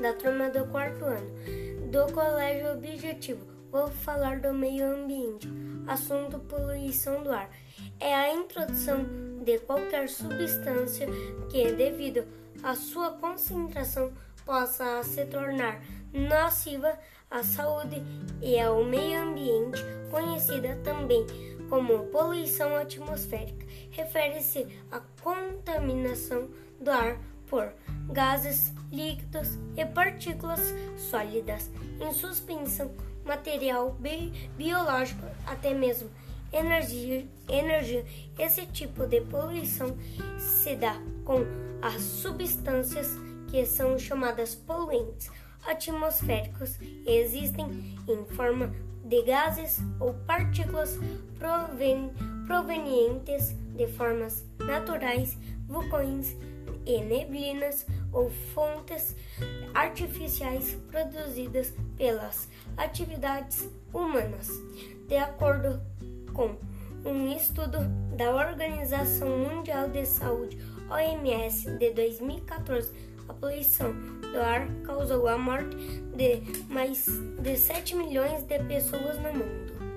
da turma do quarto ano do Colégio Objetivo. Vou falar do meio ambiente. Assunto poluição do ar. É a introdução de qualquer substância que, devido à sua concentração, possa se tornar nociva à saúde e ao meio ambiente, conhecida também como poluição atmosférica. Refere-se à contaminação do ar por gases, líquidos e partículas sólidas em suspensão, material bi biológico, até mesmo energia, energia. Esse tipo de poluição se dá com as substâncias que são chamadas poluentes atmosféricos existem em forma de gases ou partículas proven provenientes de formas naturais, vulcões e neblinas ou fontes artificiais produzidas pelas atividades humanas. De acordo com um estudo da Organização Mundial de Saúde, OMS, de 2014, a poluição do ar causou a morte de mais de 7 milhões de pessoas no mundo.